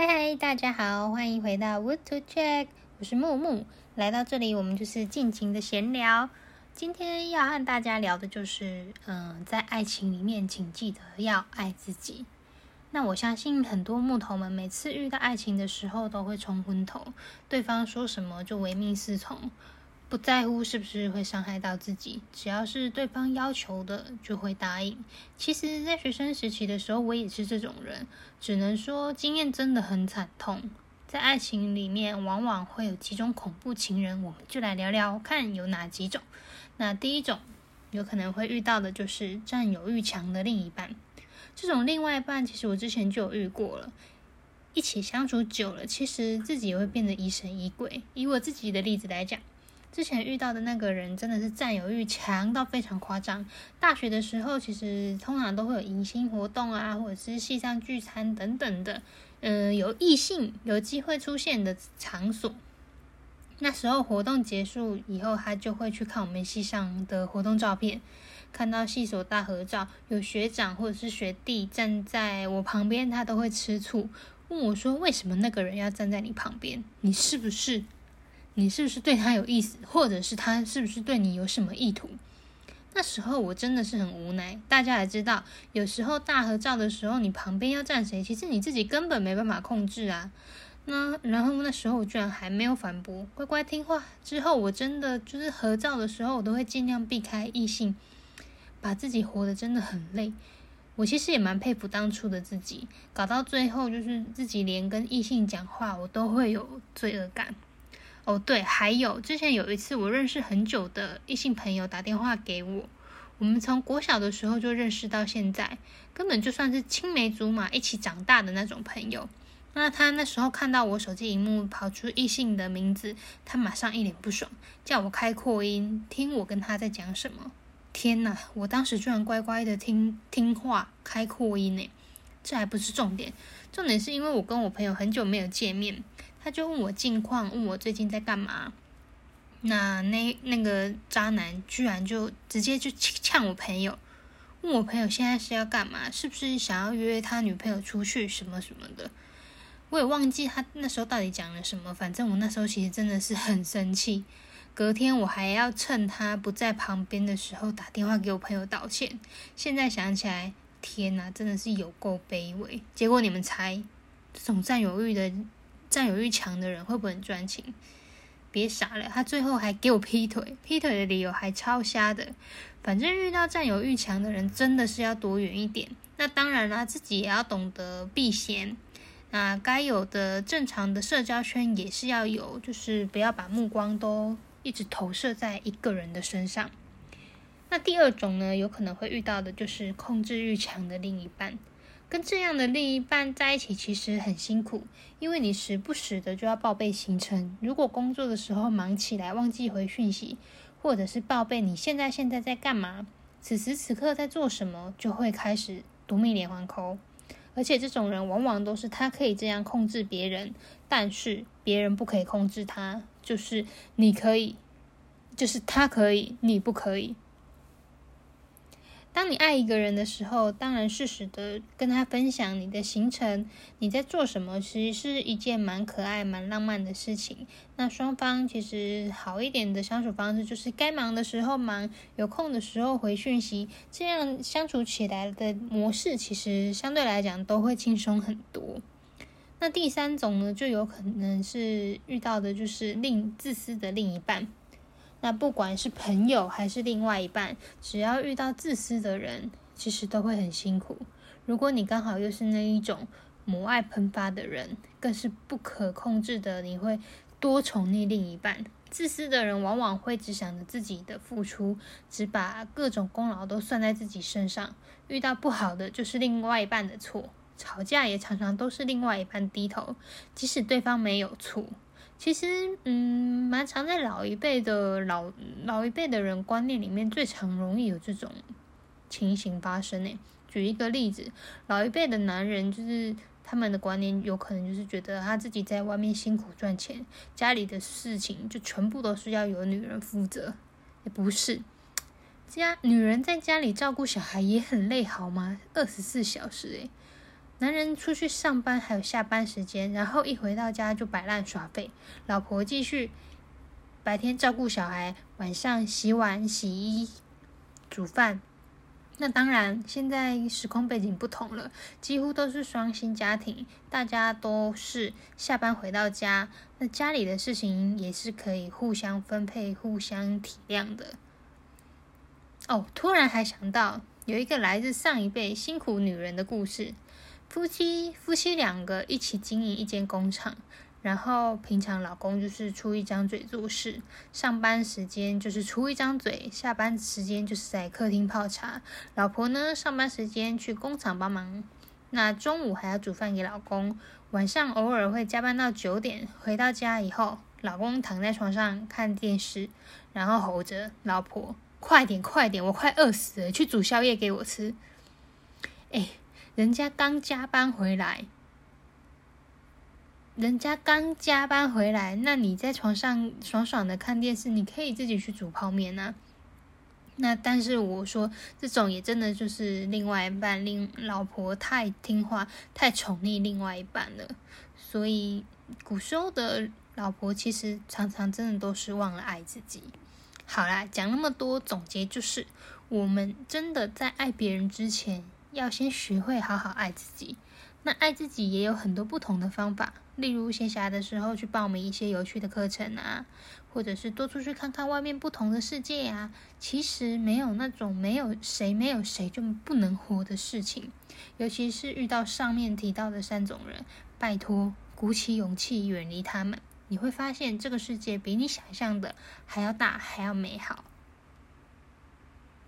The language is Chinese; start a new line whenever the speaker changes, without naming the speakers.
嗨，大家好，欢迎回到 Wood to Check，我是木木。来到这里，我们就是尽情的闲聊。今天要和大家聊的就是，嗯，在爱情里面，请记得要爱自己。那我相信很多木头们每次遇到爱情的时候，都会冲昏头，对方说什么就唯命是从。不在乎是不是会伤害到自己，只要是对方要求的就会答应。其实，在学生时期的时候，我也是这种人，只能说经验真的很惨痛。在爱情里面，往往会有几种恐怖情人，我们就来聊聊看有哪几种。那第一种有可能会遇到的就是占有欲强的另一半。这种另外一半，其实我之前就有遇过了。一起相处久了，其实自己也会变得疑神疑鬼。以我自己的例子来讲。之前遇到的那个人真的是占有欲强到非常夸张。大学的时候，其实通常都会有迎新活动啊，或者是系上聚餐等等的，嗯，有异性有机会出现的场所。那时候活动结束以后，他就会去看我们系上的活动照片，看到系所大合照，有学长或者是学弟站在我旁边，他都会吃醋，问我说：“为什么那个人要站在你旁边？你是不是？”你是不是对他有意思，或者是他是不是对你有什么意图？那时候我真的是很无奈。大家也知道，有时候大合照的时候，你旁边要站谁，其实你自己根本没办法控制啊。那然后那时候我居然还没有反驳，乖乖听话。之后我真的就是合照的时候，我都会尽量避开异性，把自己活得真的很累。我其实也蛮佩服当初的自己，搞到最后就是自己连跟异性讲话，我都会有罪恶感。哦，对，还有之前有一次，我认识很久的异性朋友打电话给我，我们从国小的时候就认识到现在，根本就算是青梅竹马一起长大的那种朋友。那他那时候看到我手机荧幕跑出异性的名字，他马上一脸不爽，叫我开扩音听我跟他在讲什么。天呐，我当时居然乖乖的听听话开扩音呢，这还不是重点，重点是因为我跟我朋友很久没有见面。他就问我近况，问我最近在干嘛。那那那个渣男居然就直接就呛我朋友，问我朋友现在是要干嘛，是不是想要约他女朋友出去什么什么的。我也忘记他那时候到底讲了什么，反正我那时候其实真的是很生气。隔天我还要趁他不在旁边的时候打电话给我朋友道歉。现在想起来，天哪，真的是有够卑微。结果你们猜，这种占有欲的。占有欲强的人会不会很专情？别傻了，他最后还给我劈腿，劈腿的理由还超瞎的。反正遇到占有欲强的人，真的是要躲远一点。那当然啦，自己也要懂得避嫌。那该有的正常的社交圈也是要有，就是不要把目光都一直投射在一个人的身上。那第二种呢，有可能会遇到的就是控制欲强的另一半。跟这样的另一半在一起其实很辛苦，因为你时不时的就要报备行程。如果工作的时候忙起来忘记回讯息，或者是报备你现在现在在干嘛，此时此刻在做什么，就会开始夺命连环扣。而且这种人往往都是他可以这样控制别人，但是别人不可以控制他，就是你可以，就是他可以，你不可以。当你爱一个人的时候，当然适时的跟他分享你的行程，你在做什么，其实是一件蛮可爱、蛮浪漫的事情。那双方其实好一点的相处方式，就是该忙的时候忙，有空的时候回讯息，这样相处起来的模式，其实相对来讲都会轻松很多。那第三种呢，就有可能是遇到的就是另自私的另一半。那不管是朋友还是另外一半，只要遇到自私的人，其实都会很辛苦。如果你刚好又是那一种母爱喷发的人，更是不可控制的，你会多宠溺另一半。自私的人往往会只想着自己的付出，只把各种功劳都算在自己身上。遇到不好的就是另外一半的错，吵架也常常都是另外一半低头，即使对方没有错。其实，嗯，蛮常在老一辈的老老一辈的人观念里面，最常容易有这种情形发生呢。举一个例子，老一辈的男人就是他们的观念，有可能就是觉得他自己在外面辛苦赚钱，家里的事情就全部都是要由女人负责。也不是，家女人在家里照顾小孩也很累，好吗？二十四小时，诶，男人出去上班还有下班时间，然后一回到家就摆烂耍废，老婆继续白天照顾小孩，晚上洗碗、洗衣、煮饭。那当然，现在时空背景不同了，几乎都是双薪家庭，大家都是下班回到家，那家里的事情也是可以互相分配、互相体谅的。哦，突然还想到有一个来自上一辈辛苦女人的故事，夫妻夫妻两个一起经营一间工厂。然后平常老公就是出一张嘴做事，上班时间就是出一张嘴，下班时间就是在客厅泡茶。老婆呢，上班时间去工厂帮忙，那中午还要煮饭给老公，晚上偶尔会加班到九点。回到家以后，老公躺在床上看电视，然后吼着老婆：“快点，快点，我快饿死了，去煮宵夜给我吃。”哎，人家刚加班回来。人家刚加班回来，那你在床上爽爽的看电视，你可以自己去煮泡面啊。那但是我说，这种也真的就是另外一半，另老婆太听话，太宠溺另外一半了。所以古时候的老婆其实常常真的都是忘了爱自己。好啦，讲那么多，总结就是，我们真的在爱别人之前，要先学会好好爱自己。那爱自己也有很多不同的方法。例如闲暇的时候去报名一些有趣的课程啊，或者是多出去看看外面不同的世界呀。其实没有那种没有谁没有谁就不能活的事情，尤其是遇到上面提到的三种人，拜托鼓起勇气远离他们，你会发现这个世界比你想象的还要大，还要美好。